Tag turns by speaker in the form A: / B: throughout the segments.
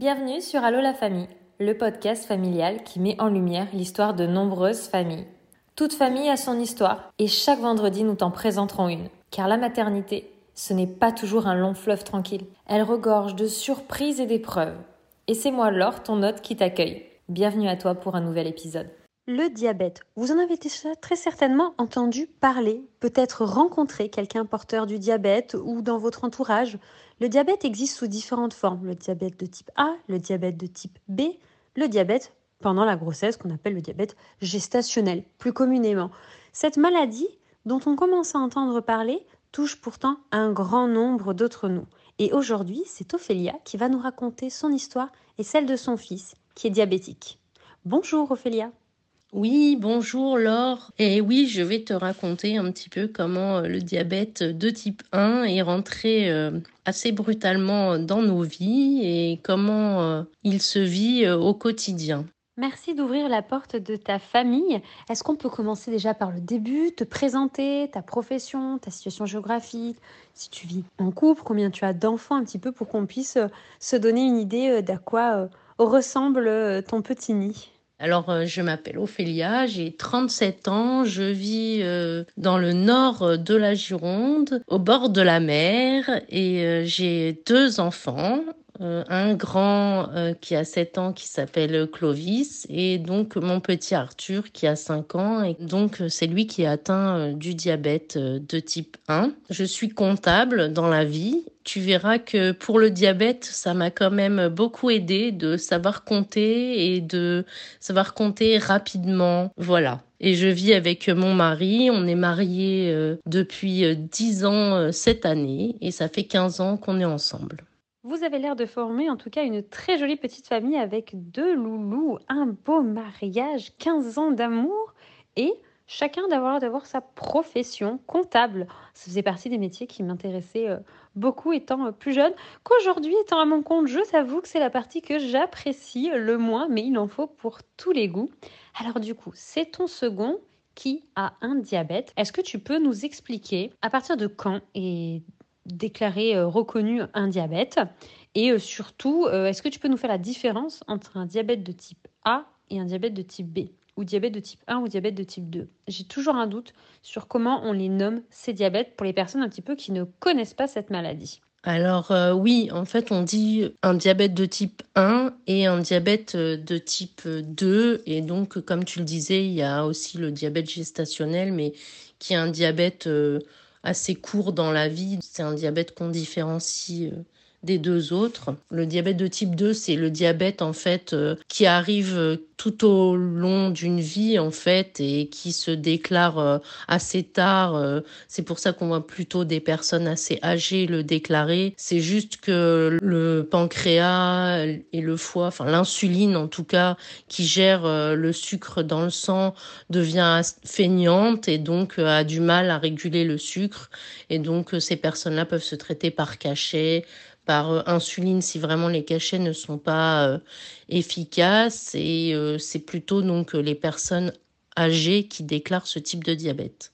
A: Bienvenue sur Allo la famille, le podcast familial qui met en lumière l'histoire de nombreuses familles. Toute famille a son histoire et chaque vendredi nous t'en présenterons une. Car la maternité, ce n'est pas toujours un long fleuve tranquille. Elle regorge de surprises et d'épreuves. Et c'est moi Laure, ton hôte, qui t'accueille. Bienvenue à toi pour un nouvel épisode. Le diabète. Vous en avez très certainement entendu parler, peut-être rencontré quelqu'un porteur du diabète ou dans votre entourage. Le diabète existe sous différentes formes. Le diabète de type A, le diabète de type B, le diabète pendant la grossesse qu'on appelle le diabète gestationnel, plus communément. Cette maladie, dont on commence à entendre parler, touche pourtant un grand nombre d'entre nous. Et aujourd'hui, c'est Ophélia qui va nous raconter son histoire et celle de son fils, qui est diabétique. Bonjour Ophélia.
B: Oui, bonjour Laure. Et oui, je vais te raconter un petit peu comment euh, le diabète de type 1 est rentré euh, assez brutalement dans nos vies et comment euh, il se vit au quotidien.
A: Merci d'ouvrir la porte de ta famille. Est-ce qu'on peut commencer déjà par le début, te présenter ta profession, ta situation géographique, si tu vis en couple, combien tu as d'enfants un petit peu pour qu'on puisse se donner une idée d'à quoi ressemble ton petit nid?
B: Alors, euh, je m'appelle Ophélia, j'ai 37 ans, je vis euh, dans le nord de la Gironde, au bord de la mer, et euh, j'ai deux enfants, un grand euh, qui a 7 ans qui s'appelle Clovis et donc mon petit Arthur qui a 5 ans et donc euh, c'est lui qui est atteint du diabète de type 1. Je suis comptable dans la vie. Tu verras que pour le diabète, ça m'a quand même beaucoup aidé de savoir compter et de savoir compter rapidement. Voilà. Et je vis avec mon mari. On est mariés depuis 10 ans cette année et ça fait 15 ans qu'on est ensemble.
A: Vous avez l'air de former en tout cas une très jolie petite famille avec deux loulous, un beau mariage, 15 ans d'amour et chacun d'avoir sa profession comptable. Ça faisait partie des métiers qui m'intéressaient euh, beaucoup étant euh, plus jeune. Qu'aujourd'hui, étant à mon compte, je t'avoue que c'est la partie que j'apprécie le moins, mais il en faut pour tous les goûts. Alors du coup, c'est ton second qui a un diabète. Est-ce que tu peux nous expliquer à partir de quand et déclaré euh, reconnu un diabète Et euh, surtout, euh, est-ce que tu peux nous faire la différence entre un diabète de type A et un diabète de type B? Ou diabète de type 1 ou diabète de type 2. J'ai toujours un doute sur comment on les nomme ces diabètes pour les personnes un petit peu qui ne connaissent pas cette maladie.
B: Alors oui, en fait, on dit un diabète de type 1 et un diabète de type 2. Et donc, comme tu le disais, il y a aussi le diabète gestationnel, mais qui est un diabète assez court dans la vie. C'est un diabète qu'on différencie euh, des deux autres. Le diabète de type 2, c'est le diabète en fait euh, qui arrive euh, tout au long d'une vie en fait et qui se déclare euh, assez tard. C'est pour ça qu'on voit plutôt des personnes assez âgées le déclarer. C'est juste que le pancréas et le foie, enfin l'insuline en tout cas, qui gère le sucre dans le sang, devient feignante et donc a du mal à réguler le sucre. Et donc ces personnes-là peuvent se traiter par cachet par euh, insuline si vraiment les cachets ne sont pas euh, efficaces et euh, c'est plutôt donc les personnes âgées qui déclarent ce type de diabète.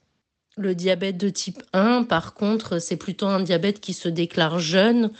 B: Le diabète de type 1 par contre, c'est plutôt un diabète qui se déclare jeune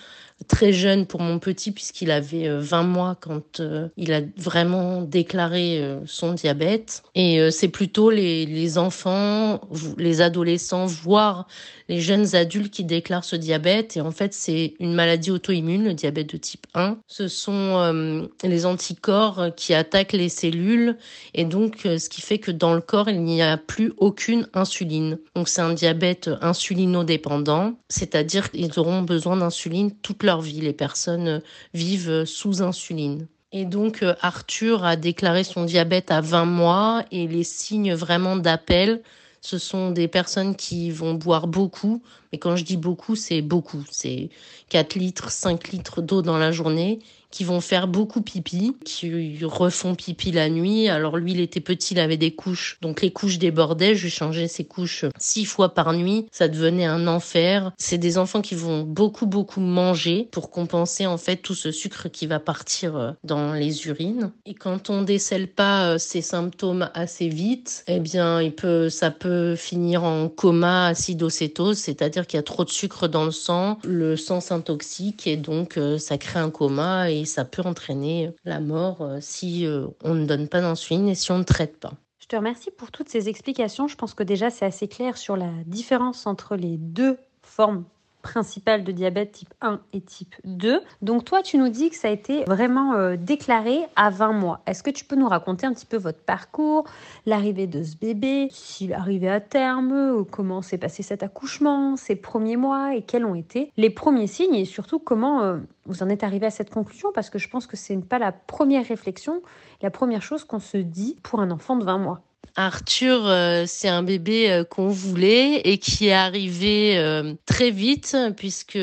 B: très jeune pour mon petit puisqu'il avait 20 euh, mois quand euh, il a vraiment déclaré euh, son diabète. Et c'est plutôt les, les enfants, les adolescents, voire les jeunes adultes qui déclarent ce diabète. Et en fait, c'est une maladie auto-immune, le diabète de type 1. Ce sont les anticorps qui attaquent les cellules et donc ce qui fait que dans le corps, il n'y a plus aucune insuline. Donc c'est un diabète insulinodépendant, c'est-à-dire qu'ils auront besoin d'insuline toute leur vie. Les personnes vivent sous insuline. Et donc euh, Arthur a déclaré son diabète à 20 mois et les signes vraiment d'appel, ce sont des personnes qui vont boire beaucoup, mais quand je dis beaucoup, c'est beaucoup, c'est 4 litres, 5 litres d'eau dans la journée qui vont faire beaucoup pipi, qui refont pipi la nuit. Alors lui, il était petit, il avait des couches, donc les couches débordaient. Je lui changeais ses couches six fois par nuit. Ça devenait un enfer. C'est des enfants qui vont beaucoup beaucoup manger pour compenser en fait tout ce sucre qui va partir euh, dans les urines. Et quand on décèle pas euh, ces symptômes assez vite, eh bien, il peut, ça peut finir en coma acidocétose, c'est-à-dire qu'il y a trop de sucre dans le sang, le sang s'intoxique et donc euh, ça crée un coma et ça peut entraîner la mort euh, si on ne donne pas d'insuline et si on ne traite pas.
C: Je te remercie pour toutes ces explications. Je pense que déjà c'est assez clair sur la différence entre les deux formes principal de diabète type 1 et type 2. Donc toi, tu nous dis que ça a été vraiment euh, déclaré à 20 mois. Est-ce que tu peux nous raconter un petit peu votre parcours, l'arrivée de ce bébé, s'il arrivait à terme, comment s'est passé cet accouchement, ses premiers mois et quels ont été les premiers signes et surtout comment euh, vous en êtes arrivé à cette conclusion? Parce que je pense que ce n'est pas la première réflexion, la première chose qu'on se dit pour un enfant de 20 mois.
B: Arthur, euh, c'est un bébé euh, qu'on voulait et qui est arrivé euh, très vite puisque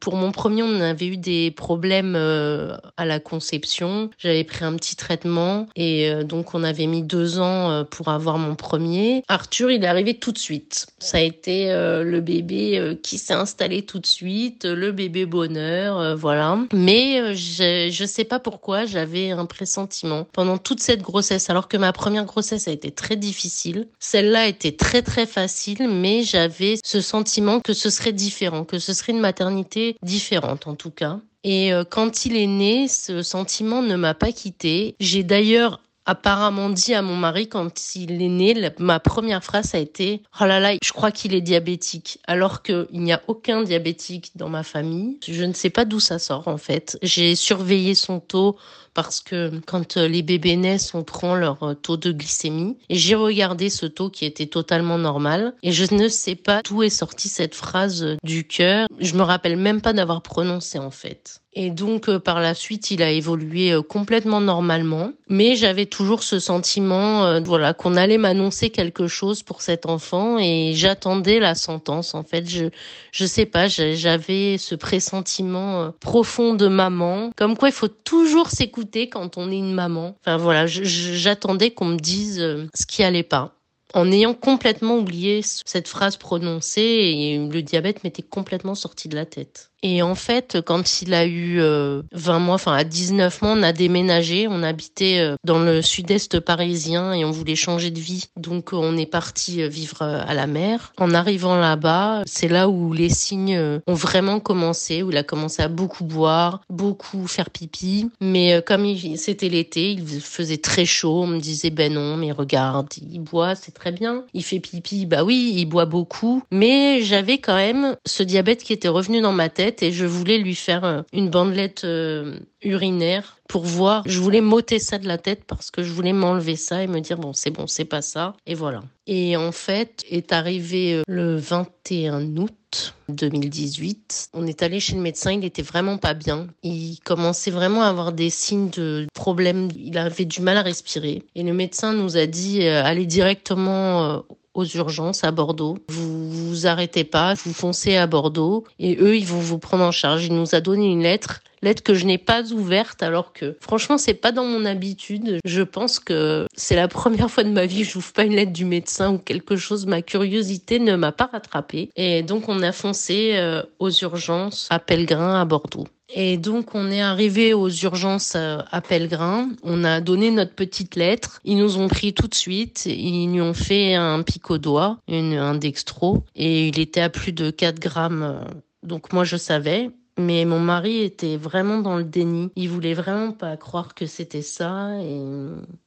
B: pour mon premier, on avait eu des problèmes euh, à la conception. J'avais pris un petit traitement et euh, donc on avait mis deux ans euh, pour avoir mon premier. Arthur, il est arrivé tout de suite. Ça a été le bébé qui s'est installé tout de suite, le bébé bonheur, voilà. Mais je, je sais pas pourquoi, j'avais un pressentiment pendant toute cette grossesse, alors que ma première grossesse a été très difficile. Celle-là était très très facile, mais j'avais ce sentiment que ce serait différent, que ce serait une maternité différente en tout cas. Et euh, quand il est né, ce sentiment ne m'a pas quitté. J'ai d'ailleurs apparemment dit à mon mari quand il est né, ma première phrase a été "Oh là là, je crois qu'il est diabétique", alors qu'il n'y a aucun diabétique dans ma famille. Je ne sais pas d'où ça sort en fait. J'ai surveillé son taux parce que quand euh, les bébés naissent, on prend leur euh, taux de glycémie. Et j'ai regardé ce taux qui était totalement normal. Et je ne sais pas d'où est sortie cette phrase euh, du cœur. Je me rappelle même pas d'avoir prononcé en fait. Et donc par la suite, il a évolué complètement normalement, mais j'avais toujours ce sentiment voilà qu'on allait m'annoncer quelque chose pour cet enfant et j'attendais la sentence en fait, je je sais pas, j'avais ce pressentiment profond de maman comme quoi il faut toujours s'écouter quand on est une maman. Enfin voilà, j'attendais qu'on me dise euh, ce qui allait pas en ayant complètement oublié cette phrase prononcée et le diabète m'était complètement sorti de la tête. Et en fait, quand il a eu 20 euh, mois, enfin à 19 mois, on a déménagé, on habitait euh, dans le sud-est parisien et on voulait changer de vie. Donc on est parti euh, vivre à la mer. En arrivant là-bas, c'est là où les signes ont vraiment commencé, où il a commencé à beaucoup boire, beaucoup faire pipi. Mais comme c'était l'été, il faisait très chaud, on me disait ben non, mais regarde, il boit, c'est très bien. Il fait pipi, bah oui, il boit beaucoup. Mais j'avais quand même ce diabète qui était revenu dans ma tête et je voulais lui faire euh, une bandelette euh, urinaire pour voir. Je voulais m'ôter ça de la tête parce que je voulais m'enlever ça et me dire bon c'est bon c'est pas ça et voilà. Et en fait est arrivé euh, le 21 août 2018. On est allé chez le médecin, il était vraiment pas bien. Il commençait vraiment à avoir des signes de problème. Il avait du mal à respirer. Et le médecin nous a dit allez directement aux urgences à Bordeaux. Vous vous arrêtez pas, vous foncez à Bordeaux et eux, ils vont vous prendre en charge. Il nous a donné une lettre lettre que je n'ai pas ouverte alors que franchement c'est pas dans mon habitude. Je pense que c'est la première fois de ma vie que j'ouvre pas une lettre du médecin ou quelque chose. Ma curiosité ne m'a pas rattrapée et donc on a foncé euh, aux urgences à Pellegrin à Bordeaux. Et donc on est arrivé aux urgences euh, à Pellegrin, on a donné notre petite lettre, ils nous ont pris tout de suite, ils nous ont fait un pic au doigt, un dextro, et il était à plus de 4 grammes. Euh, donc moi je savais, mais mon mari était vraiment dans le déni. Il voulait vraiment pas croire que c'était ça et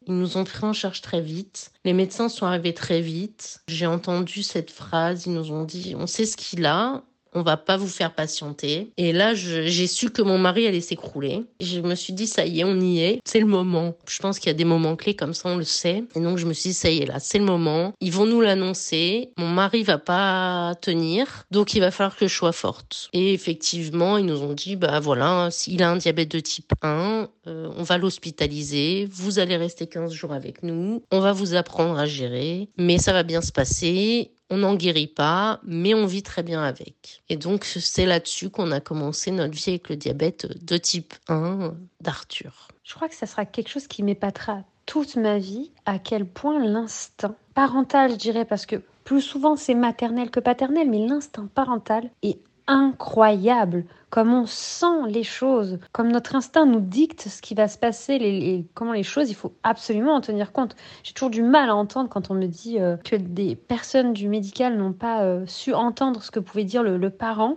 B: ils nous ont pris en charge très vite. Les médecins sont arrivés très vite. J'ai entendu cette phrase. Ils nous ont dit, on sait ce qu'il a on va pas vous faire patienter. Et là, j'ai su que mon mari allait s'écrouler. Je me suis dit, ça y est, on y est. C'est le moment. Je pense qu'il y a des moments clés comme ça, on le sait. Et donc, je me suis dit, ça y est, là, c'est le moment. Ils vont nous l'annoncer. Mon mari va pas tenir. Donc, il va falloir que je sois forte. Et effectivement, ils nous ont dit, bah voilà, s'il a un diabète de type 1, euh, on va l'hospitaliser. Vous allez rester 15 jours avec nous. On va vous apprendre à gérer. Mais ça va bien se passer on n'en guérit pas, mais on vit très bien avec. Et donc c'est là-dessus qu'on a commencé notre vie avec le diabète de type 1 d'Arthur.
C: Je crois que ça sera quelque chose qui m'épatera toute ma vie, à quel point l'instinct parental, je dirais, parce que plus souvent c'est maternel que paternel, mais l'instinct parental est
A: incroyable comme on sent les choses, comme notre instinct nous dicte ce qui va se passer, comment les choses, il faut absolument en tenir compte. J'ai toujours du mal à entendre quand on me dit euh, que des personnes du médical n'ont pas euh, su entendre ce que pouvait dire le, parent.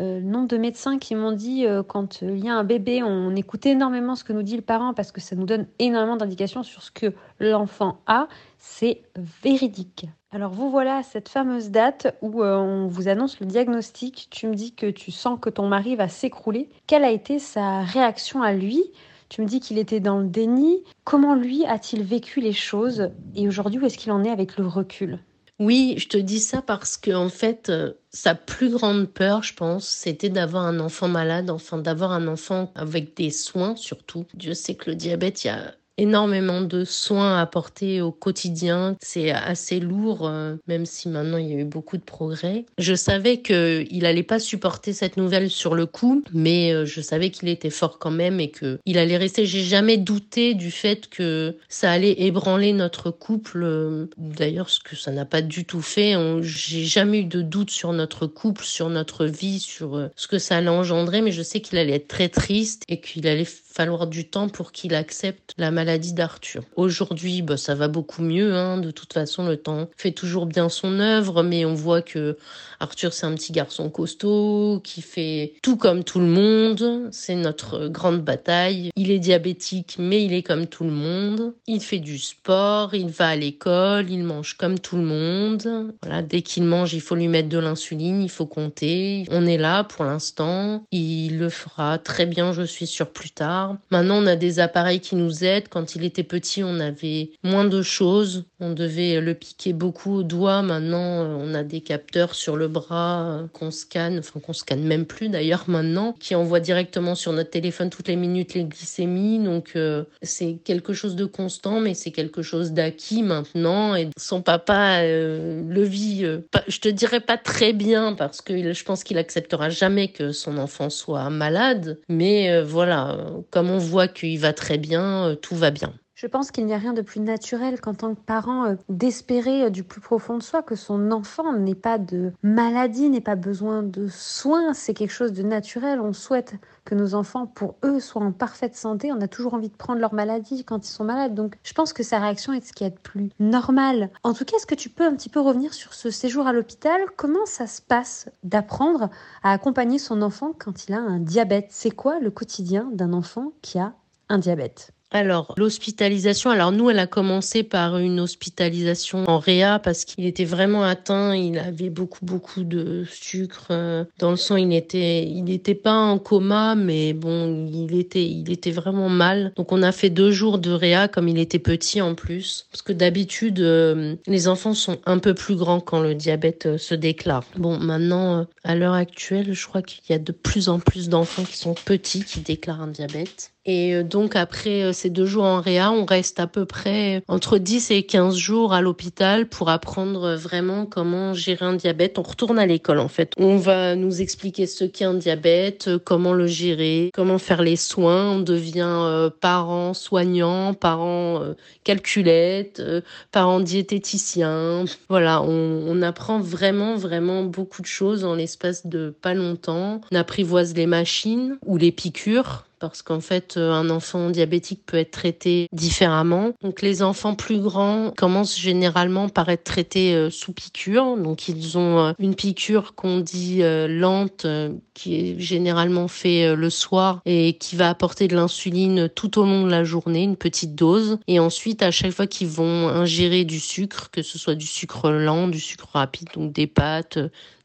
A: Euh, nombre de médecins qui m'ont dit quand il y a un bébé, on écoute énormément ce que nous dit le parent parce que ça nous donne énormément d'indications sur ce que l'enfant a. C'est véridique. Alors vous voilà à cette fameuse date où euh, on vous annonce le diagnostic. Tu me dis que tu sens que ton mari va s'écrouler. Quelle a été sa réaction à lui? Tu me dis qu'il était dans le déni. Comment lui a-t-il vécu les choses? Et aujourd'hui, où est-ce qu'il en est avec le recul?
B: Oui, je te dis ça parce que en fait, euh, sa plus grande peur, je pense, c'était d'avoir un enfant malade, enfin d'avoir un enfant avec des soins surtout. Dieu sait que le diabète, il y a énormément de soins à apporter au quotidien. C'est assez lourd, euh, même si maintenant il y a eu beaucoup de progrès. Je savais qu'il allait pas supporter cette nouvelle sur le coup, mais euh, je savais qu'il était fort quand même et que il allait rester. J'ai jamais douté du fait que ça allait ébranler notre couple. D'ailleurs, ce que ça n'a pas du tout fait. J'ai jamais eu de doute sur notre couple, sur notre vie, sur euh, ce que ça allait engendrer, mais je sais qu'il allait être très triste et qu'il allait falloir du temps pour qu'il accepte la maladie d'Arthur. Aujourd'hui, bah, ça va beaucoup mieux. Hein. De toute façon, le temps fait toujours bien son œuvre, mais on voit que Arthur, c'est un petit garçon costaud qui fait tout comme tout le monde. C'est notre grande bataille. Il est diabétique, mais il est comme tout le monde. Il fait du sport, il va à l'école, il mange comme tout le monde. Voilà, dès qu'il mange, il faut lui mettre de l'insuline, il faut compter. On est là pour l'instant. Il le fera très bien, je suis sûre, plus tard. Maintenant, on a des appareils qui nous aident. Quand il était petit, on avait moins de choses. On devait le piquer beaucoup au doigt. Maintenant, on a des capteurs sur le bras euh, qu'on scanne, enfin qu'on scanne même plus d'ailleurs maintenant, qui envoient directement sur notre téléphone toutes les minutes les glycémies. Donc, euh, c'est quelque chose de constant, mais c'est quelque chose d'acquis maintenant. Et son papa euh, le vit, je te dirais pas très bien parce que je pense qu'il acceptera jamais que son enfant soit malade. Mais voilà, comme on voit qu'il va très bien, euh, tout bien.
A: Je pense qu'il n'y a rien de plus naturel qu'en tant que parent euh, d'espérer euh, du plus profond de soi que son enfant n'ait pas de maladie, n'ait pas besoin de soins. C'est quelque chose de naturel. On souhaite que nos enfants, pour eux, soient en parfaite santé. On a toujours envie de prendre leur maladie quand ils sont malades. Donc je pense que sa réaction est ce qui est de plus normal. En tout cas, est-ce que tu peux un petit peu revenir sur ce séjour à l'hôpital? Comment ça se passe d'apprendre à accompagner son enfant quand il a un diabète? C'est quoi le quotidien d'un enfant qui a un diabète?
B: Alors, l'hospitalisation, alors nous, elle a commencé par une hospitalisation en réa parce qu'il était vraiment atteint, il avait beaucoup, beaucoup de sucre euh, dans le sang, il était, il n'était pas en coma, mais bon, il était, il était vraiment mal. Donc, on a fait deux jours de réa comme il était petit en plus. Parce que d'habitude, euh, les enfants sont un peu plus grands quand le diabète euh, se déclare. Bon, maintenant, à l'heure actuelle, je crois qu'il y a de plus en plus d'enfants qui sont petits qui déclarent un diabète. Et euh, donc après euh, ces deux jours en réa, on reste à peu près entre 10 et 15 jours à l'hôpital pour apprendre vraiment comment gérer un diabète. On retourne à l'école en fait. On va nous expliquer ce qu'est un diabète, euh, comment le gérer, comment faire les soins. On devient parent soignant, parent calculette, parent diététicien. Voilà, on, on apprend vraiment vraiment beaucoup de choses en l'espace de pas longtemps. On apprivoise les machines ou les piqûres parce qu'en fait, euh, un enfant diabétique peut être traité différemment. Donc, les enfants plus grands commencent généralement par être traités euh, sous piqûre. Donc, ils ont euh, une piqûre qu'on dit lente, qui est généralement fait le soir et qui va apporter de l'insuline tout au long de la journée, une petite dose. Et ensuite, à chaque fois qu'ils vont ingérer du sucre, que ce soit du sucre lent, du sucre rapide, donc des pâtes,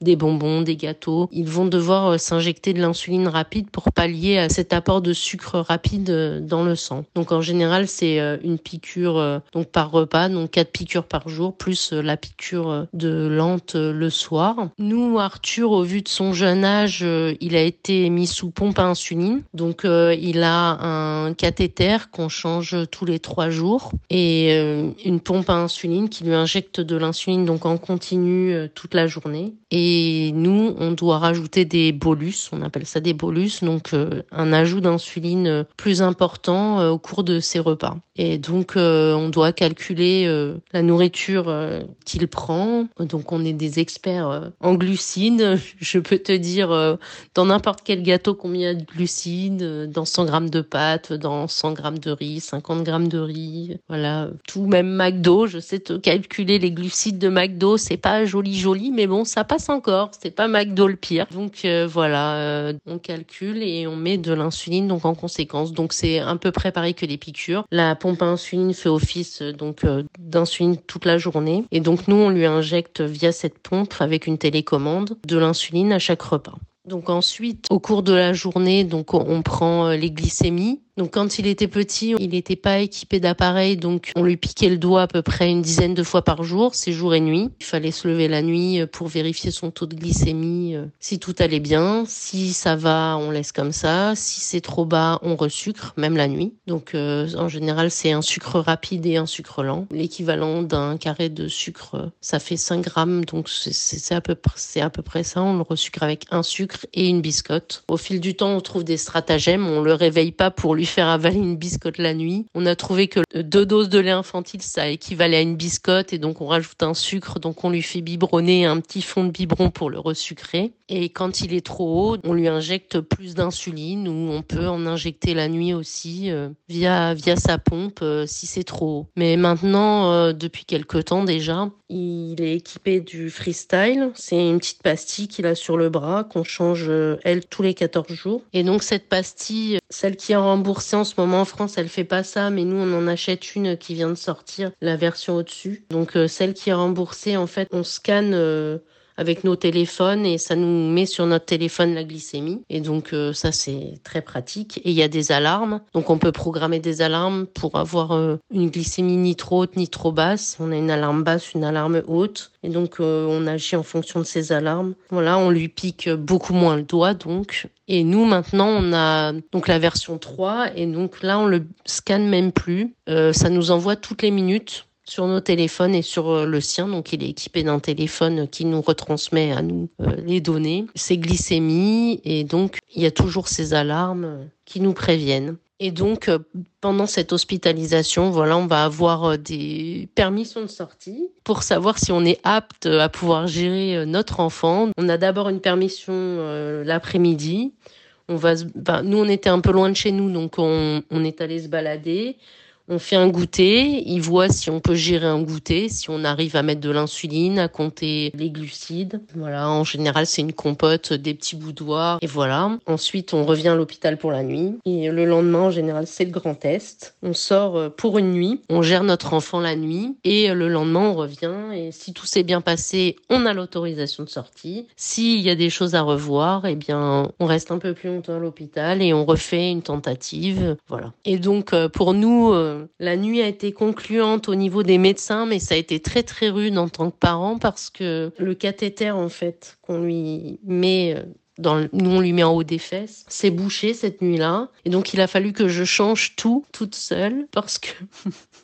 B: des bonbons, des gâteaux. Ils vont devoir euh, s'injecter de l'insuline rapide pour pallier à cet apport de sucre rapide euh, dans le sang. Donc en général, c'est euh, une piqûre donc par repas, donc quatre piqûres par jour plus la piqûre de lente le soir. Nous, Arthur, au vu de son jeune âge, il a été mis sous pompe à insuline. Donc il a un cathéter qu'on change tous les trois jours et une pompe à insuline qui lui injecte de l'insuline donc en continu toute la journée. Et nous, on doit rajouter des bolus, on appelle ça des bolus, donc euh, un ajout d'insuline plus important au cours de ses repas. Et donc, on doit calculer la nourriture qu'il prend. Donc, on est des experts en glucides. Je peux te dire dans n'importe quel gâteau combien de glucides, dans 100 grammes de pâtes, dans 100 grammes de riz, 50 grammes de riz. Voilà, tout même McDo. Je sais te calculer les glucides de McDo. C'est pas joli joli, mais bon, ça passe encore. C'est pas McDo le pire. Donc voilà, on calcule et on met de l'insuline donc en conséquence. Donc c'est un peu près pareil que les piqûres. La pompe à insuline fait office donc d'insuline toute la journée et donc nous on lui injecte via cette pompe avec une télécommande de l'insuline à chaque repas. Donc ensuite, au cours de la journée, donc on prend les glycémies donc quand il était petit, il n'était pas équipé d'appareil, donc on lui piquait le doigt à peu près une dizaine de fois par jour, c'est jour et nuit. Il fallait se lever la nuit euh, pour vérifier son taux de glycémie, euh, si tout allait bien. Si ça va, on laisse comme ça. Si c'est trop bas, on resucre, même la nuit. Donc euh, en général, c'est un sucre rapide et un sucre lent. L'équivalent d'un carré de sucre, ça fait 5 grammes, donc c'est à, à peu près ça. On le resucre avec un sucre et une biscotte. Au fil du temps, on trouve des stratagèmes. On le réveille pas pour lui faire avaler une biscotte la nuit. On a trouvé que deux doses de lait infantile, ça équivalait à une biscotte et donc on rajoute un sucre, donc on lui fait biberonner un petit fond de biberon pour le resucrer. Et quand il est trop haut, on lui injecte plus d'insuline ou on peut en injecter la nuit aussi euh, via via sa pompe euh, si c'est trop haut. Mais maintenant, euh, depuis quelques temps déjà, il est équipé du freestyle. C'est une petite pastille qu'il a sur le bras qu'on change elle tous les 14 jours. Et donc cette pastille, celle qui est remboursée en ce moment en France, elle fait pas ça, mais nous on en achète une qui vient de sortir, la version au-dessus. Donc celle qui est remboursée, en fait, on scanne avec nos téléphones et ça nous met sur notre téléphone la glycémie. Et donc euh, ça c'est très pratique. Et il y a des alarmes, donc on peut programmer des alarmes pour avoir euh, une glycémie ni trop haute ni trop basse. On a une alarme basse, une alarme haute. Et donc euh, on agit en fonction de ces alarmes. Voilà, on lui pique beaucoup moins le doigt donc. Et nous maintenant on a donc la version 3 et donc là on le scanne même plus. ça nous envoie toutes les minutes sur nos téléphones et sur euh, le sien. Donc, il est équipé d'un téléphone qui nous retransmet à nous euh, les données, ses glycémies, et donc il y a toujours ces alarmes qui nous préviennent. Et donc, euh, pendant cette hospitalisation, voilà, on va avoir des permissions de sortie pour savoir si on est apte à pouvoir gérer notre enfant. On a d'abord une permission l'après-midi. On va, ben, nous, on était un peu loin de chez nous, donc on, on est allé se balader. On fait un goûter, il voit si on peut gérer un goûter, si on arrive à mettre de l'insuline, à compter les glucides. Voilà, en général, c'est une compote, des petits boudoirs, et voilà. Ensuite, on revient à l'hôpital pour la nuit. Et le lendemain, en général, c'est le grand test. On sort euh, pour une nuit, on gère notre enfant la nuit, et le lendemain, on revient. Et si tout s'est bien passé, on a l'autorisation de sortie. S'il y a des choses à revoir, eh bien, on reste un peu plus longtemps à l'hôpital et on refait une tentative. Voilà. Et donc, euh, pour nous, euh, la nuit a été concluante au niveau des médecins, mais ça a été très très rude en tant que parent parce que le cathéter en fait qu'on lui met nous on lui met en haut des fesses, s'est bouché cette nuit-là. Et donc il a fallu que je change tout toute seule parce que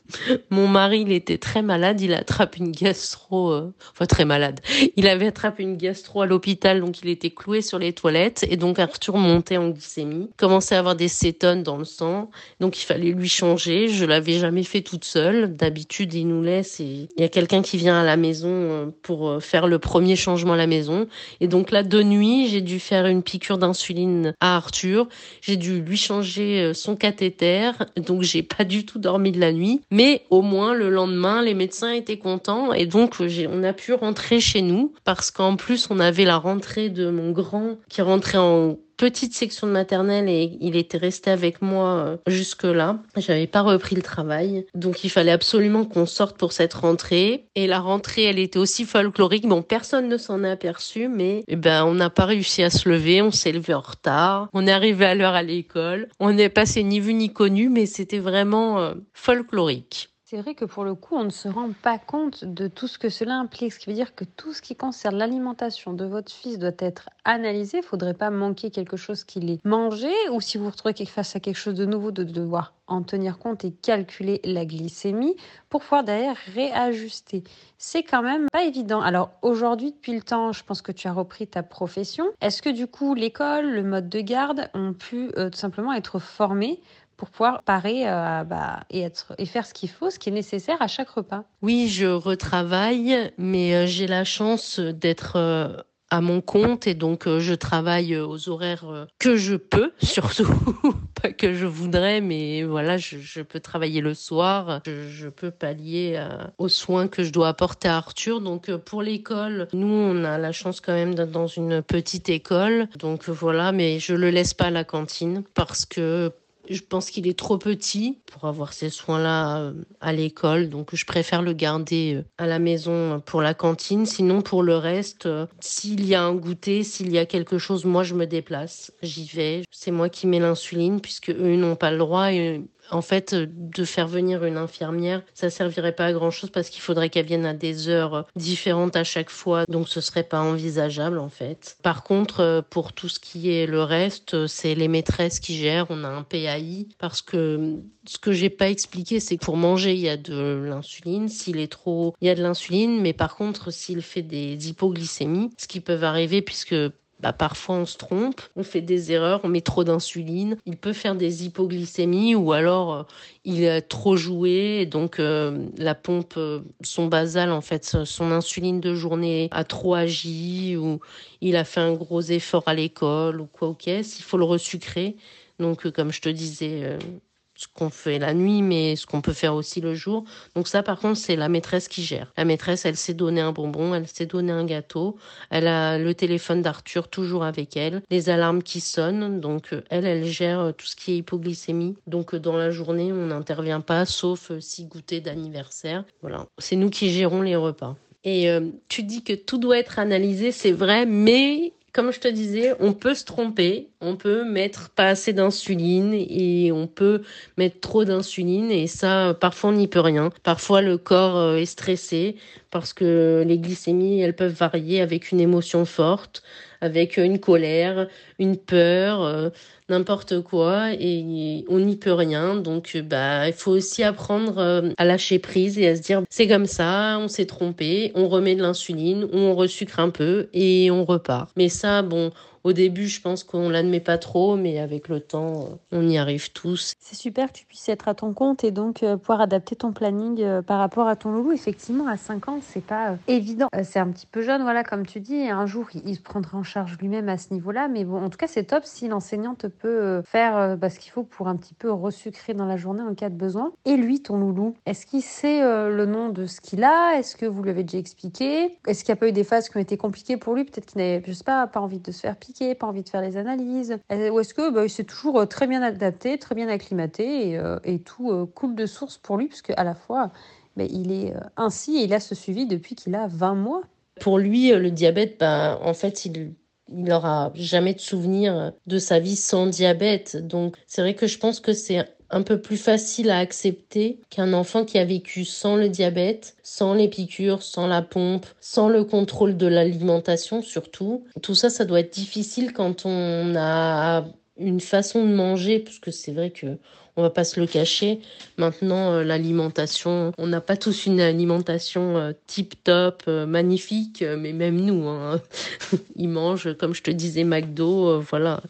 B: Mon mari, il était très malade, il attrape une gastro, euh, enfin très malade. Il avait attrapé une gastro à l'hôpital, donc il était cloué sur les toilettes, et donc Arthur montait en glycémie, commençait à avoir des cétones dans le sang, donc il fallait lui changer. Je l'avais jamais fait toute seule. D'habitude, il nous laisse et il y a quelqu'un qui vient à la maison euh, pour euh, faire le premier changement à la maison. Et donc là, de nuit, j'ai dû faire une piqûre d'insuline à Arthur. J'ai dû lui changer son cathéter, donc j'ai pas du tout dormi de la nuit. Mais au moins le lendemain, les médecins étaient contents et donc on a pu rentrer chez nous parce qu'en plus on avait la rentrée de mon grand qui rentrait en petite section de maternelle et il était resté avec moi euh, jusque là. J'avais pas repris le travail, donc il fallait absolument qu'on sorte pour cette rentrée. Et la rentrée, elle était aussi folklorique. Bon, personne ne s'en est aperçu, mais eh ben on n'a pas réussi à se lever. On s'est levé en retard. On est arrivé à l'heure à l'école. On n'est passé ni vu ni connu, mais c'était vraiment euh, folklorique.
A: C'est vrai que pour le coup, on ne se rend pas compte de tout ce que cela implique. Ce qui veut dire que tout ce qui concerne l'alimentation de votre fils doit être analysé. Il ne faudrait pas manquer quelque chose qu'il ait mangé ou si vous retrouvez face à quelque chose de nouveau, de devoir en tenir compte et calculer la glycémie pour pouvoir d'ailleurs réajuster. C'est quand même pas évident. Alors aujourd'hui, depuis le temps, je pense que tu as repris ta profession. Est-ce que du coup, l'école, le mode de garde ont pu euh, tout simplement être formés pour pouvoir parer euh, bah, et, être, et faire ce qu'il faut, ce qui est nécessaire à chaque repas.
B: Oui, je retravaille, mais euh, j'ai la chance d'être euh, à mon compte et donc je travaille aux horaires que je peux, surtout pas que je voudrais, mais voilà, je, peux travailler le soir, je, peux pallier aux soins que je dois apporter à Arthur. Donc pour l'école, nous on a la chance quand même d'être dans une petite école, donc voilà, mais je le laisse pas à la cantine parce que je pense qu'il est trop petit pour avoir ces soins-là euh, à l'école, donc je préfère le garder euh, à la maison pour la cantine. Sinon, pour le reste, euh, s'il y a un goûter, s'il y a quelque chose, moi je me déplace, j'y vais. C'est moi qui mets l'insuline puisque eux n'ont pas le droit en fait, de faire venir une infirmière, ça servirait pas à grand chose parce qu'il faudrait qu'elle vienne à des heures différentes à chaque fois, donc ce serait pas envisageable en fait. Par contre, pour tout ce qui est le reste, c'est les maîtresses qui gèrent. On a un PAI parce que ce que j'ai pas expliqué, c'est que pour manger, il y a de l'insuline. S'il est trop, il y a de l'insuline, mais par contre, s'il fait des hypoglycémies, ce qui peut arriver puisque bah, parfois on se trompe, on fait des erreurs, on met trop d'insuline, il peut faire des hypoglycémies ou alors euh, il a trop joué donc euh, la pompe, euh, son basal en fait, son insuline de journée a trop agi ou il a fait un gros effort à l'école ou quoi au caisse, il faut le resucrer. Donc comme je te disais, ce qu'on fait la nuit, mais ce qu'on peut faire aussi le jour. Donc ça, par contre, c'est la maîtresse qui gère. La maîtresse, elle s'est donné un bonbon, elle s'est donné un gâteau, elle a le téléphone d'Arthur toujours avec elle, les alarmes qui sonnent. Donc euh, elle, elle gère euh, tout ce qui est hypoglycémie. Donc euh, dans la journée, on n'intervient pas, sauf si goûter d'anniversaire. Voilà, c'est nous qui gérons les repas. Et tu dis que tout doit être analysé, c'est vrai, mais comme je te disais, on peut se tromper, on peut mettre pas assez d'insuline et on peut mettre trop d'insuline et ça, parfois on n'y peut rien. Parfois le corps euh, est stressé parce que les glycémies, elles peuvent varier avec une émotion forte, avec une colère, une peur, euh, n'importe quoi et on n'y peut rien. Donc bah il faut aussi apprendre euh, à lâcher prise et à se dire c'est comme ça, on s'est trompé, on remet de l'insuline, on resucre un peu et on repart. Mais ça bon, au début, je pense qu'on l'admet pas trop, mais avec le temps, euh, on y arrive tous.
A: C'est super que tu puisses être à ton compte et donc euh, pouvoir adapter ton planning euh, par rapport à ton loulou. Effectivement, à 5 ans, c'est pas évident. c'est un petit peu jeune, voilà, comme tu dis. Et un jour, il, se prendra en charge lui-même à ce niveau-là. Mais bon, en tout cas, c'est top si l'enseignante peut faire bah, ce qu'il faut pour un petit peu resucrer dans la journée en cas de besoin. Et lui, ton loulou, est-ce qu'il sait le nom de ce qu'il a? Est-ce que vous lui avez déjà expliqué? Est-ce qu'il n'y a pas eu des phases qui ont été compliquées pour lui? Peut-être qu'il n'avait, je pas, pas envie de se faire piquer pas envie de faire les analyses Ou est-ce que bah, il s'est toujours euh, très bien adapté, très bien acclimaté et, euh, tout euh, coule de source pour lui, puisque à la fois, bah, il est ainsi et il a ce suivi depuis qu'il a 20 mois
B: Pour lui, le diabète, bah, en fait, il il n'aura jamais de souvenir de sa vie sans diabète. Donc c'est vrai que je pense que c'est un peu plus facile à accepter qu'un enfant qui a vécu sans le diabète, sans les piqûres, sans la pompe, sans le contrôle de l'alimentation surtout. Tout ça, ça doit être difficile quand on a une façon de manger, parce que c'est vrai que on va pas se le cacher. Maintenant, euh, l'alimentation, on n'a pas tous une alimentation euh, tip top, euh, magnifique, mais même nous, hein, ils mangent, comme je te disais, McDo, voilà,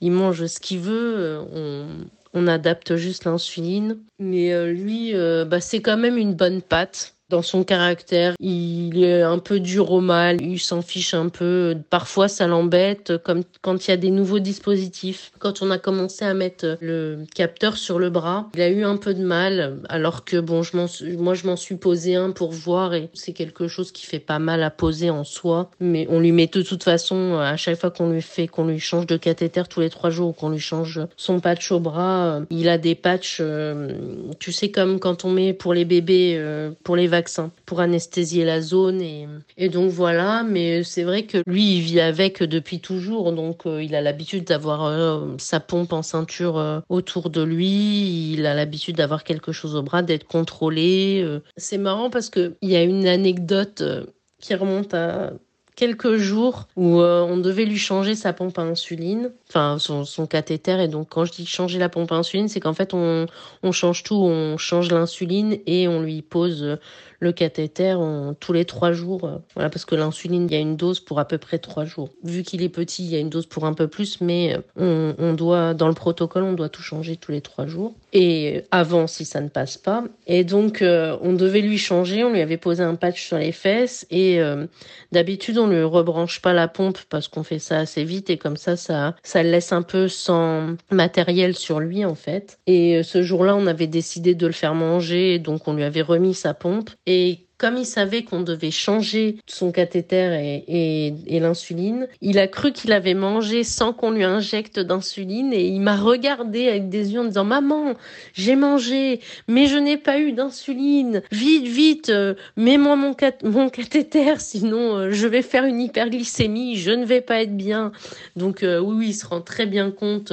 B: ils mangent ce qu'ils veulent. On, on adapte juste l'insuline. Mais euh, lui, euh, bah, c'est quand même une bonne pâte dans son caractère. Il est un peu dur au mal, il s'en fiche un peu. Parfois, ça l'embête, comme quand il y a des nouveaux dispositifs. Quand on a commencé à mettre le capteur sur le bras, il a eu un peu de mal, alors que bon, je moi, je m'en suis posé un pour voir et c'est quelque chose qui fait pas mal à poser en soi. Mais on lui met de toute façon, à chaque fois qu'on lui fait, qu'on lui change de cathéter tous les trois jours, qu'on lui change son patch au bras, il a des patchs, euh, tu sais, comme quand on met pour les bébés, euh, pour les vaccins, pour anesthésier la zone et, donc voilà. Mais c'est vrai que lui, il vit avec depuis toujours, donc euh, il a l'habitude d'avoir euh, sa pompe en ceinture euh, autour de lui. Il a l'habitude d'avoir quelque chose au bras, d'être contrôlé. C'est marrant parce que il y a une anecdote qui remonte à quelques jours où on devait lui changer sa pompe à insuline, enfin son, cathéter. Et donc quand je dis changer la pompe à insuline, c'est qu'en fait on, on change tout, on change l'insuline et on lui pose le cathéter tous les trois jours. Euh, voilà, parce que l'insuline, il y a une dose pour à peu près trois jours. Vu qu'il est petit, il y a une dose pour un peu plus, mais euh, on, doit, dans le protocole, on doit tout changer tous les trois jours. Et avant, si ça ne passe pas. Et donc, euh, on devait lui changer. On lui avait posé un patch sur les fesses. Et d'habitude, on ne rebranche pas la pompe parce qu'on fait ça assez vite. Et comme ça, ça laisse un peu sans matériel sur lui, en fait. Et ce jour-là, on avait décidé de le faire manger. Donc, on lui avait remis sa pompe. Et comme il savait qu'on devait changer son cathéter et, l'insuline, il a cru qu'il avait mangé sans qu'on lui injecte d'insuline et il m'a regardé avec des yeux en disant maman j'ai mangé mais je n'ai pas eu d'insuline. Vite vite euh, mets-moi mon, cathéter sinon euh, je vais faire une hyperglycémie je ne vais pas être bien donc euh, oui il se rend très bien compte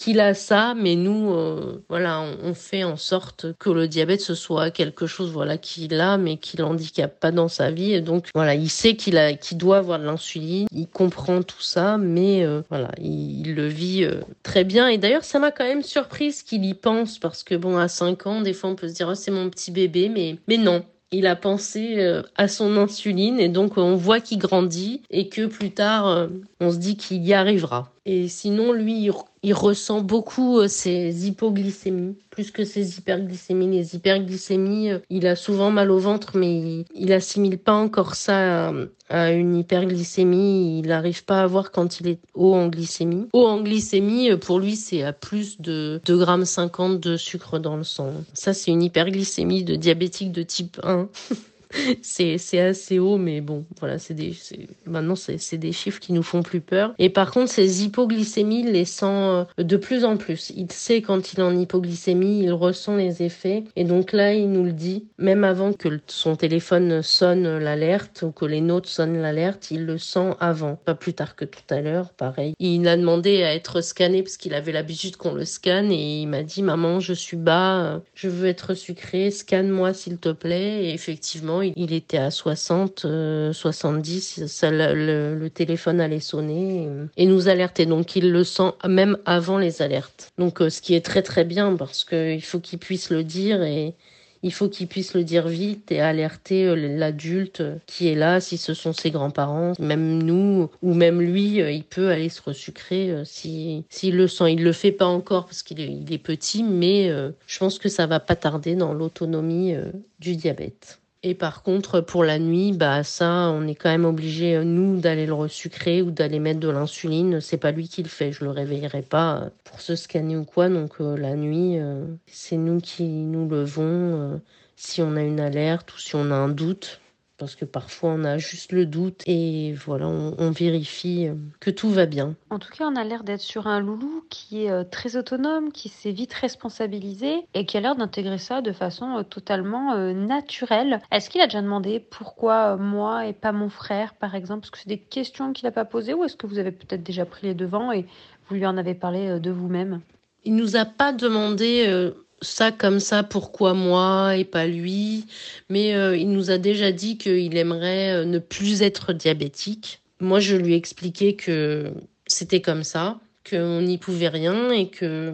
B: qu'il a ça, mais nous, euh, voilà, on, fait en sorte que le diabète ce soit quelque chose, voilà, qu'il a, mais qu'il handicape pas dans sa vie. Et donc, voilà, il sait qu'il a, qu'il doit avoir de l'insuline, il comprend tout ça, mais euh, voilà, il, le vit euh, très bien. Et d'ailleurs, ça m'a quand même surprise qu'il y pense, parce que bon, à 5 ans, des fois, on peut se dire, oh, c'est mon petit bébé, mais, mais non, il a pensé à son insuline et donc on voit qu'il grandit et que plus tard on se dit qu'il y arrivera. Et sinon lui il ressent beaucoup ses euh, hypoglycémies plus que ses hyperglycémies. Les hyperglycémies, euh, il a souvent mal au ventre, mais il, assimile pas encore ça à, une hyperglycémie. Il n'arrive pas à voir quand il est haut en glycémie. Haut en glycémie, euh, pour lui, c'est à plus de 2 grammes 50 de sucre dans le sang. Ça, c'est une hyperglycémie de diabétique de type 1. c'est assez haut, mais bon, voilà, c'est des maintenant c'est des chiffres qui nous font plus peur. Et par contre, ces hypoglycémies, les sent euh, de plus en plus. Il sait quand il est en hypoglycémie, il ressent les effets, et donc là, il nous le dit, même avant que son téléphone sonne l'alerte ou que les notes sonnent l'alerte, il le sent avant, pas plus tard que tout à l'heure, pareil. Il a demandé à être scanné parce qu'il avait l'habitude qu'on le scanne, et il m'a dit, maman, je suis bas, je veux être sucré, scanne-moi s'il te plaît. Et effectivement il était à 60, 70, euh, le, téléphone allait sonner et, nous alerter. Donc il le sent même avant les alertes. Donc euh, ce qui est très très bien parce qu'il faut qu'il puisse le dire et il faut qu'il puisse le dire vite et alerter euh, l'adulte qui est là, si ce sont ses grands-parents, même nous, ou même lui, il peut aller se resucrer si s'il le sent. Il le fait pas encore parce qu'il est, est petit, mais je pense que ça va pas tarder dans l'autonomie du diabète. Et par contre, pour la nuit, bah ça, on est quand même obligé euh, nous d'aller le resucrer ou d'aller mettre de l'insuline. C'est pas lui qui le fait. Je le réveillerai pas euh, pour se scanner ou quoi. Donc euh, la nuit, c'est nous qui nous levons si on a une alerte ou si on a un doute parce que parfois on a juste le doute et voilà, on, vérifie euh, que tout va bien.
A: En tout cas, on a l'air d'être sur un loulou qui est euh, très autonome, qui s'est vite responsabilisé et qui a l'air d'intégrer ça de façon euh, totalement naturelle. Est-ce qu'il a déjà demandé pourquoi moi et pas mon frère, par exemple? Est-ce que c'est des questions qu'il n'a pas posées ou est-ce que vous avez peut-être déjà pris les devants et vous lui en avez parlé de vous-même?
B: Il nous a pas demandé ça comme ça, pourquoi moi et pas lui? Mais euh, il nous a déjà dit qu'il aimerait euh, ne plus être diabétique. Moi, je lui ai expliqué que c'était comme ça, qu'on n'y pouvait rien et que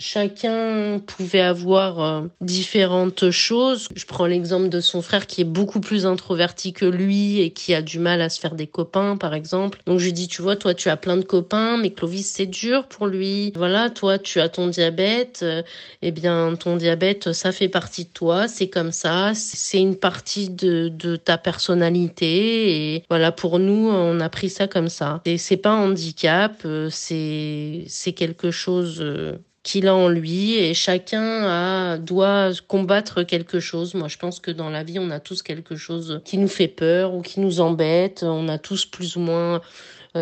B: Chacun pouvait avoir euh, différentes choses. Je prends l'exemple de son frère qui est beaucoup plus introverti que lui et qui a du mal à se faire des copains, par exemple. Donc je lui dis, tu vois, toi tu as plein de copains, mais Clovis c'est dur pour lui. Voilà, toi tu as ton diabète. Euh, eh bien, ton diabète, ça fait partie de toi. C'est comme ça. C'est une partie de, ta personnalité. Et voilà, pour nous, on a pris ça comme ça. Et c'est pas un handicap. Euh, c'est quelque chose qu'il a en lui et chacun doit combattre quelque chose. Moi, je pense que dans la vie, on a tous quelque chose qui nous fait peur ou qui nous embête. On a tous plus ou moins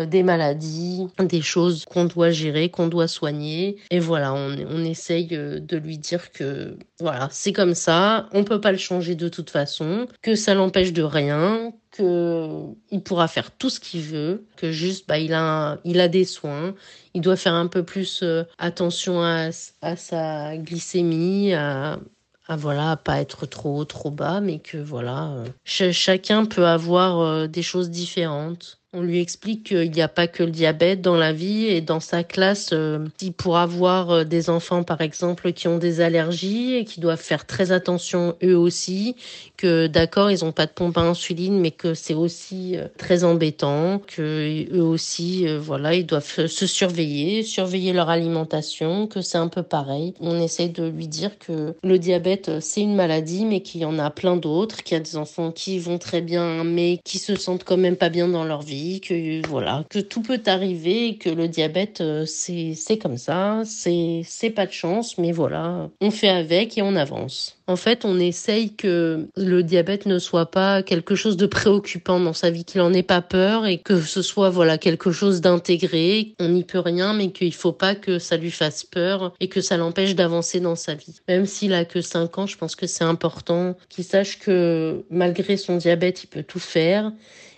B: des maladies, des choses qu'on doit gérer, qu'on doit soigner. Et voilà, on, essaye euh, de lui dire que voilà, c'est comme ça, on peut pas le changer de toute façon, que ça l'empêche de rien, que il pourra faire tout ce qu'il veut, que juste bah il a il a des soins, il doit faire un peu plus euh, attention à, à sa glycémie, à à voilà pas être trop haut trop bas mais que voilà chacun peut avoir des choses différentes on lui explique qu'il n'y a pas que le diabète dans la vie et dans sa classe, euh, il avoir euh, des enfants par exemple qui ont des allergies et qui doivent faire très attention eux aussi, que d'accord ils n'ont pas de pompe à insuline mais que c'est aussi euh, très embêtant, que eux aussi voilà ils doivent se surveiller, surveiller leur alimentation, que c'est un peu pareil. On essaie de lui dire que le diabète c'est une maladie mais qu'il y en a plein d'autres, qu'il y a des enfants qui vont très bien mais qui se sentent quand même pas bien dans leur vie que voilà, que tout peut arriver, que le diabète euh, c'est comme ça, c'est c'est pas de chance, mais voilà, on fait avec et on avance. En fait, on essaye que le diabète ne soit pas quelque chose de préoccupant dans sa vie, qu'il en ait pas peur et que ce soit voilà quelque chose d'intégré. On n'y peut rien, mais qu'il faut pas que ça lui fasse peur et que ça l'empêche d'avancer dans sa vie. Même s'il a que 5 ans, je pense que c'est important qu'il sache que malgré son diabète, il peut tout faire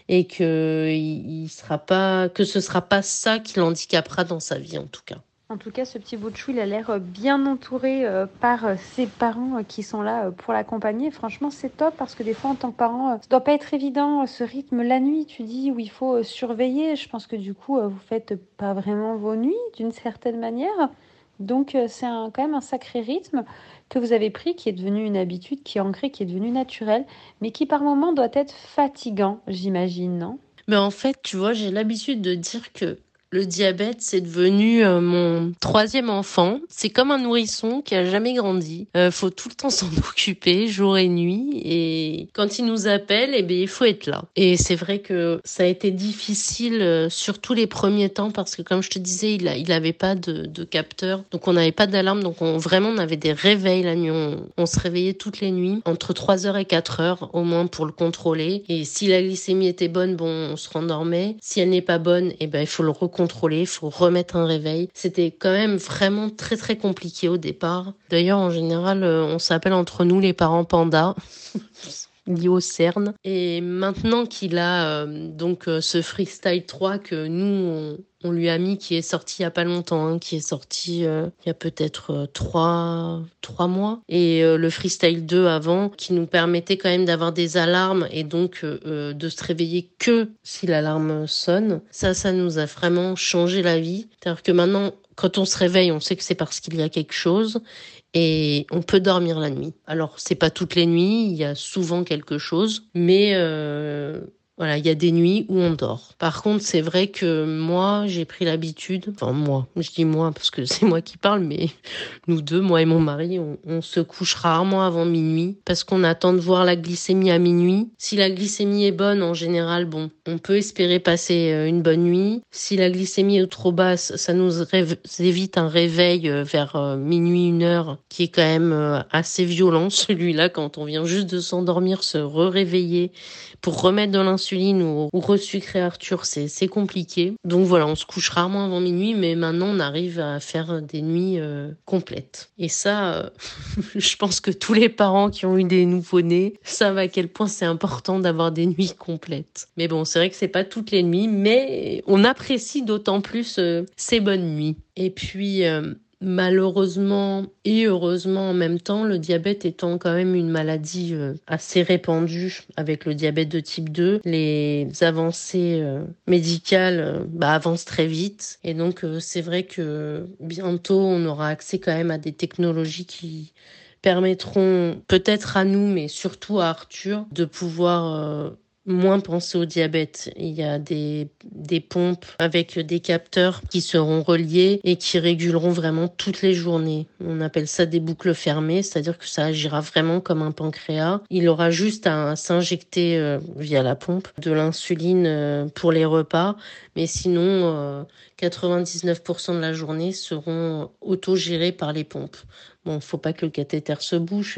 B: et que il, sera pas, que ce sera pas ça qui l'handicapera dans sa vie en tout cas.
A: En tout cas, ce petit bout de chou, il a l'air euh, bien entouré euh, par euh, ses parents qui sont là pour l'accompagner. Franchement, c'est top parce que des fois, en tant que parent, ça doit pas être évident ce rythme la nuit, tu dis, où il faut surveiller. Je pense que du coup, vous faites pas vraiment vos nuits d'une certaine manière. Donc, c'est quand même un sacré rythme que vous avez pris, qui est devenu une habitude, qui est ancrée, qui est devenue naturelle, mais qui par moments doit être fatigant, j'imagine, non?
B: Mais en fait, tu vois, j'ai l'habitude de dire que le diabète, c'est devenu euh, mon troisième enfant. C'est comme un nourrisson qui a jamais grandi. Euh, faut tout le temps s'en occuper, jour et nuit. Et quand il nous appelle, eh bien, il faut être là. Et c'est vrai que ça a été difficile, euh, surtout les premiers temps, parce que comme je te disais, il, a, il avait pas de, de capteur, donc on n'avait pas d'alarme, donc on vraiment on avait des réveils la nuit. On, se réveillait toutes les nuits entre 3 heures et 4 heures au moins pour le contrôler. Et si la glycémie était bonne, bon, on se rendormait. Si elle n'est pas bonne, eh ben il faut le il faut remettre un réveil. C'était quand même vraiment très très compliqué au départ. D'ailleurs, en général, euh, on s'appelle entre nous les parents pandas. liés au CERN. Et maintenant qu'il a euh, donc euh, ce freestyle 3 que nous on, lui a mis, qui est sorti il y a pas longtemps, hein, qui est sorti il y a peut-être trois trois mois, et le freestyle 2 avant, qui nous permettait quand même d'avoir des alarmes et donc de se réveiller que si l'alarme sonne. Ça, ça nous a vraiment changé la vie. C'est-à-dire que maintenant, quand on se réveille, on sait que c'est parce qu'il y a quelque chose et on peut dormir la nuit. Alors c'est pas toutes les nuits, il y a souvent quelque chose, mais euh, voilà, il y a des nuits où on dort. Par contre, c'est vrai que moi, j'ai pris l'habitude, enfin moi, je dis moi parce que c'est moi qui parle, mais nous deux, moi et mon mari, on, se couche rarement avant minuit parce qu'on attend de voir la glycémie à minuit. Si la glycémie est bonne, en général, bon, on peut espérer passer euh, une bonne nuit. Si la glycémie est trop basse, ça nous évite un réveil euh, vers euh, minuit, une heure, qui est quand même assez violent, celui-là, quand on vient juste de s'endormir, se réveiller pour remettre de l'insuline ou, ou resucrer Arthur, c'est compliqué. Donc voilà, on se couche rarement avant minuit, mais maintenant on arrive à faire des nuits euh, complètes. Et ça, euh, je pense que tous les parents qui ont eu des nouveau-nés savent à quel point c'est important d'avoir des nuits complètes. Mais bon, c'est vrai que c'est pas toutes les nuits, mais on apprécie d'autant plus euh, ces bonnes nuits. Et puis Malheureusement et heureusement en même temps, le diabète étant quand même une maladie euh, assez répandue avec le diabète de type 2, les avancées euh, médicales euh, bah, avancent très vite. Et donc c'est vrai que bientôt on aura accès quand même à des technologies qui permettront peut-être à nous, mais surtout à Arthur, de pouvoir moins penser au diabète. Il y a des, pompes avec des capteurs qui seront reliés et qui réguleront vraiment toutes les journées. On appelle ça des boucles fermées, c'est-à-dire que ça agira vraiment comme un pancréas. Il aura juste à s'injecter euh, via la pompe de l'insuline euh, pour les repas, mais sinon 99% euh, de la journée seront autogérés par les pompes. Bon, faut pas que le cathéter se bouche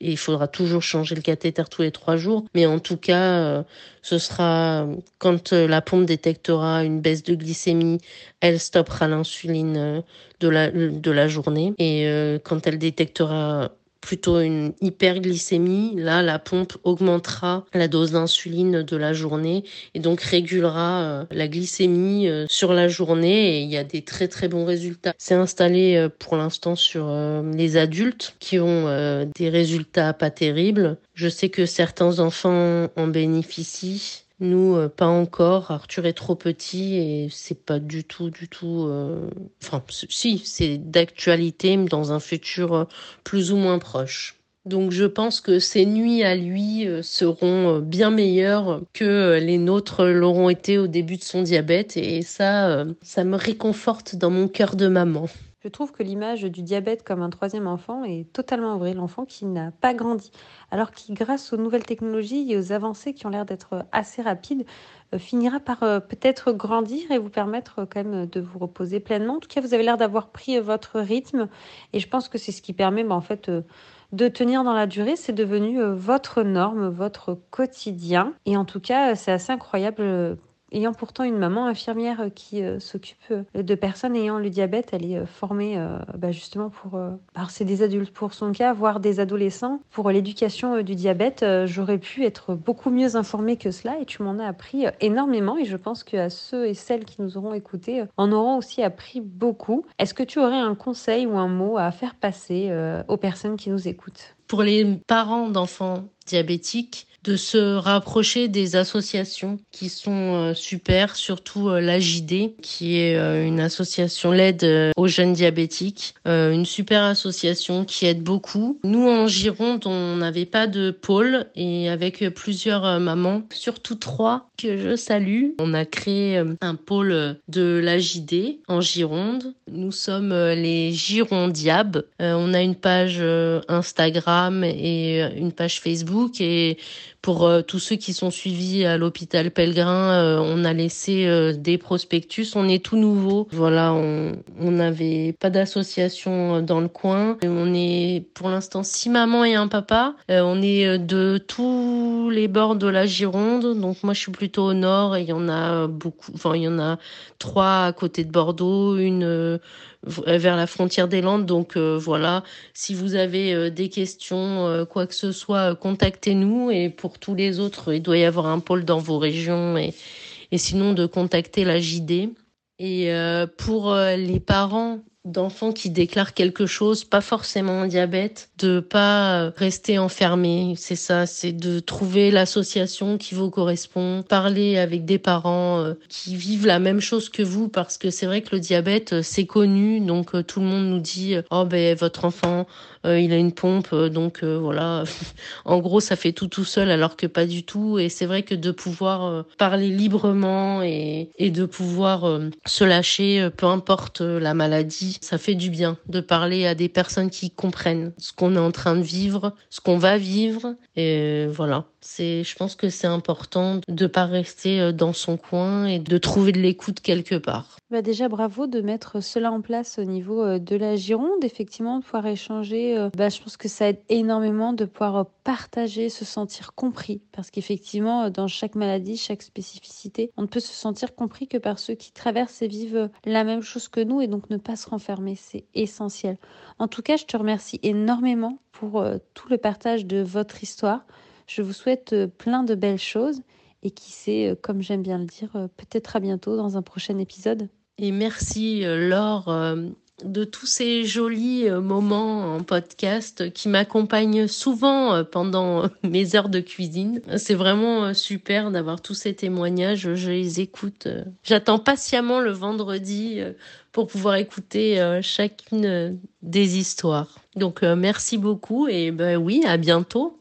B: il faudra toujours changer le cathéter tous les trois jours. Mais en tout cas, ce sera quand la pompe détectera une baisse de glycémie, elle stoppera l'insuline de la, de la journée. Et quand elle détectera plutôt une hyperglycémie, là, la pompe augmentera la dose d'insuline de la journée et donc régulera euh, la glycémie euh, sur la journée et il y a des très très bons résultats. C'est installé euh, pour l'instant sur les adultes qui ont des résultats pas terribles. Je sais que certains enfants en bénéficient nous, euh, pas encore. Arthur est trop petit et c'est pas du tout, du tout. Euh, enfin, si, c'est d'actualité, mais dans un futur euh, plus ou moins proche. Donc je pense que ces nuits à lui seront bien meilleures que les nôtres l'auront été au début de son diabète et ça, ça me réconforte dans mon cœur de maman.
A: Je trouve que l'image du diabète comme un troisième enfant est totalement vraie, l'enfant qui n'a pas grandi, alors qui, grâce aux nouvelles technologies et aux avancées qui ont l'air d'être assez rapides, euh, finira par euh, peut-être grandir et vous permettre euh, quand même de vous reposer pleinement. En tout cas, vous avez l'air d'avoir pris votre rythme et je pense que c'est ce qui permet bah, en fait de tenir dans la durée. C'est devenu votre norme, votre quotidien. Et en tout cas, c'est assez incroyable ayant pourtant une maman infirmière qui euh, s'occupe euh, de personnes ayant le diabète, elle est euh, formée bah, justement pour, bah, c'est des adultes pour son cas, voire des adolescents, pour l'éducation du diabète. J'aurais pu être beaucoup mieux informée que cela et tu m'en as appris énormément et je pense qu'à ceux et celles qui nous auront écoutés en auront aussi appris beaucoup. Est-ce que tu aurais un conseil ou un mot à faire passer aux personnes qui nous écoutent?
B: Pour les parents d'enfants diabétiques, de se rapprocher des associations qui sont euh, super, surtout euh, l'AJD, qui est euh, une association l'aide aux jeunes diabétiques, une super association qui aide beaucoup. Nous en Gironde, on n'avait pas de pôle et avec plusieurs mamans, surtout trois que je salue, on a créé un pôle de l'AJD en Gironde. Nous sommes les Girondiabes. on a une page Instagram et une page Facebook et pour euh, tous ceux qui sont suivis à l'hôpital Pellegrin, euh, on a laissé euh, des prospectus. On est tout nouveau. Voilà, on n'avait pas d'association dans le coin. On est pour l'instant six mamans et un papa. on est de tous les bords de la Gironde. Donc moi, je suis plutôt au nord et il y en a beaucoup. Enfin, il y en a trois à côté de Bordeaux, une vers la frontière des Landes. Donc voilà, si vous avez des questions, quoi que ce soit, contactez-nous. Et pour tous les autres, il doit y avoir un pôle dans vos régions et, et sinon de contacter la JD. Et euh, pour euh, les parents d'enfants qui déclarent quelque chose, pas forcément un diabète, de pas rester enfermé. C'est ça, c'est de trouver l'association qui vous correspond, parler avec des parents euh, qui vivent la même chose que vous, parce que c'est vrai que le diabète, c'est connu, donc tout le monde nous dit, oh ben votre enfant euh, il a une pompe, euh, donc euh, voilà. en gros, ça fait tout tout seul, alors que pas du tout. Et c'est vrai que de pouvoir parler librement et, et de pouvoir se lâcher, peu importe la maladie, ça fait du bien de parler à des personnes qui comprennent ce qu'on est en train de vivre, ce qu'on va vivre. Et voilà. C'est, je pense que c'est important de pas rester euh, dans son coin et de trouver de l'écoute quelque part.
A: Bah déjà, bravo de mettre cela en place au niveau euh, de la Gironde, effectivement, de pouvoir échanger. Euh, bah, je pense que ça aide énormément de pouvoir partager, se sentir compris. Parce qu'effectivement, dans chaque maladie, chaque spécificité, on ne peut se sentir compris que par ceux qui traversent et vivent la même chose que nous et donc ne pas se renfermer. C'est essentiel. En tout cas, je te remercie énormément pour tout le partage de votre histoire. Je vous souhaite euh, plein de belles choses et qui sait, euh, comme j'aime bien le dire, euh, peut-être à bientôt dans un prochain épisode.
B: Et merci Laure de tous ces jolis moments en podcast qui m'accompagnent souvent pendant mes heures de cuisine. C'est vraiment super d'avoir tous ces témoignages. Je les écoute. J'attends patiemment le vendredi pour pouvoir écouter chacune des histoires. Donc merci beaucoup et ben oui, à bientôt.